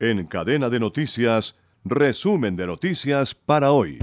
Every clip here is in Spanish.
En cadena de noticias, resumen de noticias para hoy.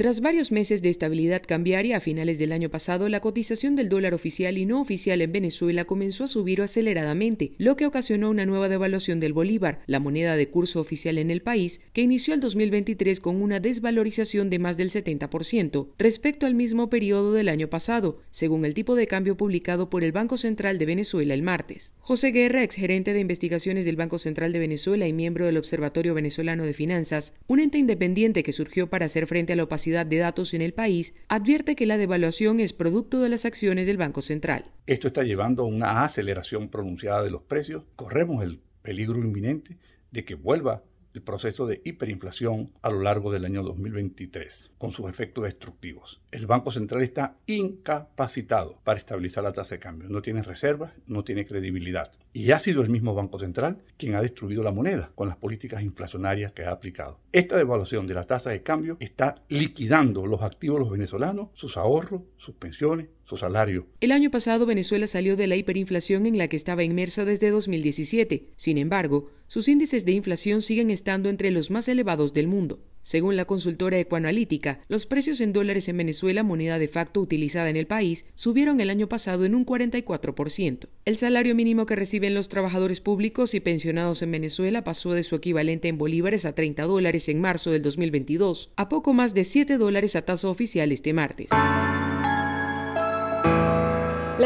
Tras varios meses de estabilidad cambiaria a finales del año pasado, la cotización del dólar oficial y no oficial en Venezuela comenzó a subir aceleradamente, lo que ocasionó una nueva devaluación del bolívar, la moneda de curso oficial en el país, que inició el 2023 con una desvalorización de más del 70% respecto al mismo periodo del año pasado, según el tipo de cambio publicado por el Banco Central de Venezuela el martes. José Guerra, ex gerente de investigaciones del Banco Central de Venezuela y miembro del Observatorio Venezolano de Finanzas, un ente independiente que surgió para hacer frente a la opacidad de datos en el país, advierte que la devaluación es producto de las acciones del Banco Central. Esto está llevando a una aceleración pronunciada de los precios. Corremos el peligro inminente de que vuelva el proceso de hiperinflación a lo largo del año 2023, con sus efectos destructivos. El Banco Central está incapacitado para estabilizar la tasa de cambio. No tiene reservas, no tiene credibilidad. Y ha sido el mismo Banco Central quien ha destruido la moneda con las políticas inflacionarias que ha aplicado. Esta devaluación de la tasa de cambio está liquidando los activos de los venezolanos, sus ahorros, sus pensiones, su salario. El año pasado Venezuela salió de la hiperinflación en la que estaba inmersa desde 2017. Sin embargo, sus índices de inflación siguen estando entre los más elevados del mundo. Según la consultora ecoanalítica, los precios en dólares en Venezuela, moneda de facto utilizada en el país, subieron el año pasado en un 44%. El salario mínimo que reciben los trabajadores públicos y pensionados en Venezuela pasó de su equivalente en bolívares a 30 dólares en marzo del 2022 a poco más de 7 dólares a tasa oficial este martes.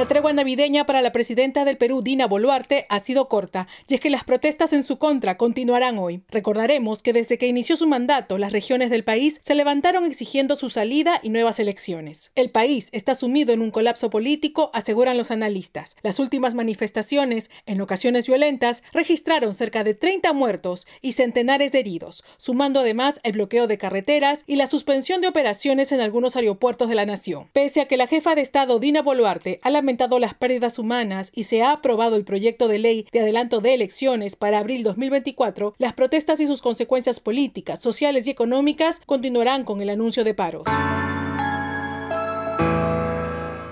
La tregua navideña para la presidenta del Perú, Dina Boluarte, ha sido corta, y es que las protestas en su contra continuarán hoy. Recordaremos que desde que inició su mandato, las regiones del país se levantaron exigiendo su salida y nuevas elecciones. El país está sumido en un colapso político, aseguran los analistas. Las últimas manifestaciones, en ocasiones violentas, registraron cerca de 30 muertos y centenares de heridos, sumando además el bloqueo de carreteras y la suspensión de operaciones en algunos aeropuertos de la nación. Pese a que la jefa de Estado, Dina Boluarte, ha lamentado las pérdidas humanas y se ha aprobado el proyecto de ley de adelanto de elecciones para abril 2024, las protestas y sus consecuencias políticas, sociales y económicas continuarán con el anuncio de paro.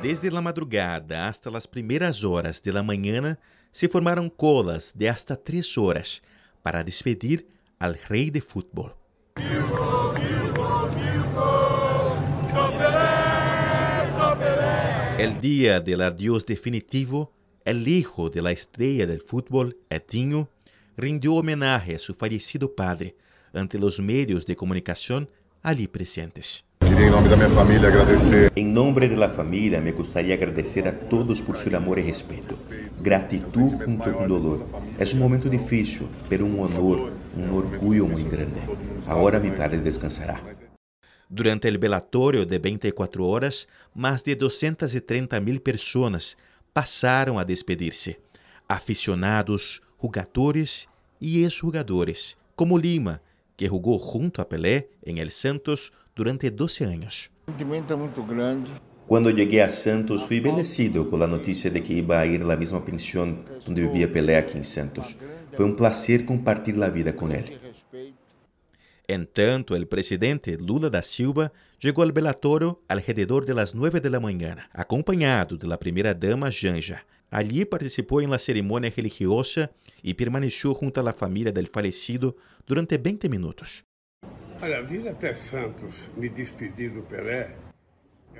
Desde la madrugada hasta las primeras horas de la mañana se formaron colas de hasta tres horas para despedir al rey de fútbol. El día del adiós definitivo, el hijo de la estrella del fútbol, Etinho, rindió homenaje a su fallecido padre ante los medios de comunicación allí presentes. Queria, em nome da minha família, agradecer. Em nome da família, me gostaria de agradecer a todos por seu amor e respeito. Gratitud junto com dolor. É um momento difícil, pero um honor, um orgulho muito grande. Agora meu padre descansará. Durante el velatorio de 24 horas, más de 230 mil personas passaram a despedir-se. Aficionados, jogadores e ex-jogadores, como Lima, que jogou junto a Pelé em El Santos durante 12 anos. O sentimento é muito grande. Quando cheguei a Santos, fui bendecido com a notícia de que ia a ir à mesma pensão onde vivia Pelé aqui em Santos. Foi um prazer compartilhar a vida com ele. Entanto, el presidente Lula da Silva llegó al velatorio alrededor de las 9 de la mañana, acompañado de la primera dama Janja. Allí participó en la ceremonia religiosa y permaneció junto a la familia del fallecido durante 20 minutos. Olha, vir até Santos me despedir do Pelé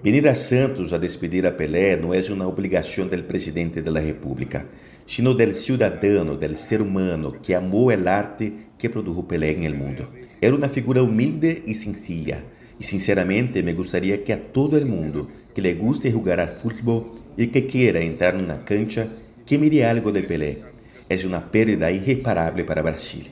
Venir a Santos a despedir a Pelé não é uma obrigação do presidente da República, sino del ciudadano, del ser humano que amou o arte que produjo Pelé no mundo. Era uma figura humilde e sencilla, e sinceramente me gostaria que a todo el mundo que le guste jugar al fútbol e que quiera entrar numa cancha, que mire algo de Pelé. É uma perda irreparável para Brasil.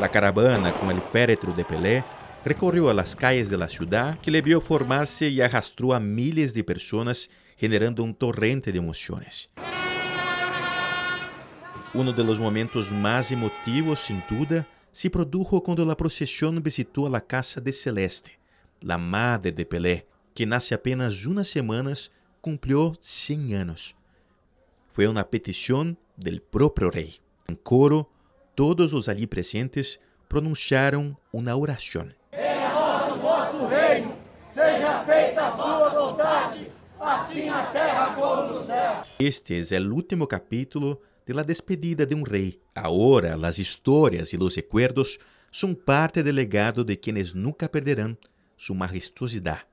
La caravana com el féretro de Pelé recorrió a las calles de la ciudad que le vio formarse y arrastró a miles de personas generando un torrente de emociones. Uno de los momentos más emotivos, sin duda, se produjo cuando la procesión visitó a la casa de Celeste, la madre de Pelé, que nace apenas unas semanas cumplió 100 años. Fue una petición del propio rey. En coro, todos los allí presentes pronunciaron una oración. a vontade, assim na terra como no céu. Este é o último capítulo de La Despedida de um Rei. Agora, as histórias e os recuerdos são parte do legado de quienes nunca perderão sua majestosidade.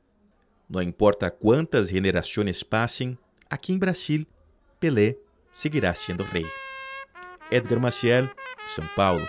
Não importa quantas gerações passem, aqui em Brasil, Pelé seguirá sendo rei. Edgar Maciel, São Paulo.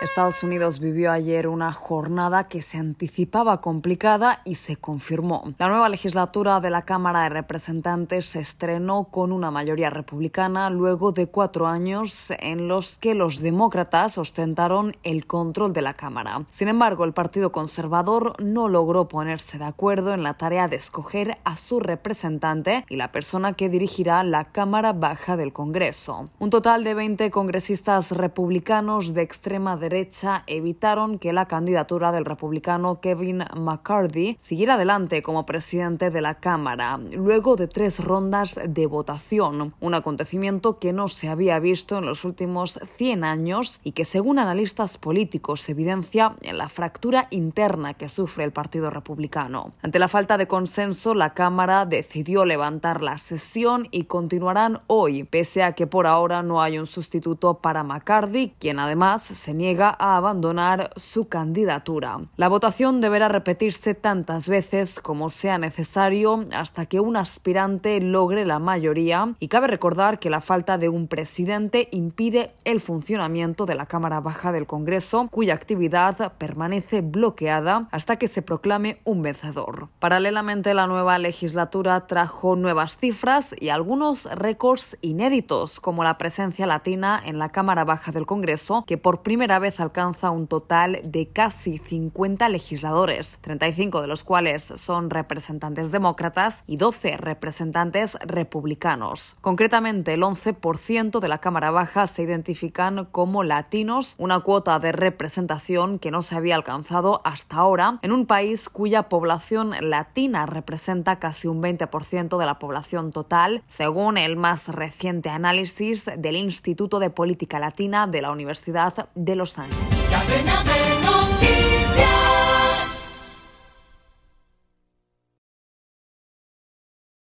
Estados Unidos vivió ayer una jornada que se anticipaba complicada y se confirmó. La nueva legislatura de la Cámara de Representantes se estrenó con una mayoría republicana luego de cuatro años en los que los demócratas ostentaron el control de la Cámara. Sin embargo, el Partido Conservador no logró ponerse de acuerdo en la tarea de escoger a su representante y la persona que dirigirá la Cámara Baja del Congreso. Un total de 20 congresistas republicanos de extrema derecha derecha evitaron que la candidatura del republicano Kevin McCarthy siguiera adelante como presidente de la Cámara, luego de tres rondas de votación, un acontecimiento que no se había visto en los últimos 100 años y que según analistas políticos evidencia la fractura interna que sufre el Partido Republicano. Ante la falta de consenso, la Cámara decidió levantar la sesión y continuarán hoy, pese a que por ahora no hay un sustituto para McCarthy, quien además se niega a abandonar su candidatura. La votación deberá repetirse tantas veces como sea necesario hasta que un aspirante logre la mayoría y cabe recordar que la falta de un presidente impide el funcionamiento de la Cámara Baja del Congreso, cuya actividad permanece bloqueada hasta que se proclame un vencedor. Paralelamente, la nueva legislatura trajo nuevas cifras y algunos récords inéditos, como la presencia latina en la Cámara Baja del Congreso, que por primera vez alcanza un total de casi 50 legisladores, 35 de los cuales son representantes demócratas y 12 representantes republicanos. Concretamente, el 11% de la Cámara Baja se identifican como latinos, una cuota de representación que no se había alcanzado hasta ahora en un país cuya población latina representa casi un 20% de la población total, según el más reciente análisis del Instituto de Política Latina de la Universidad de Los time.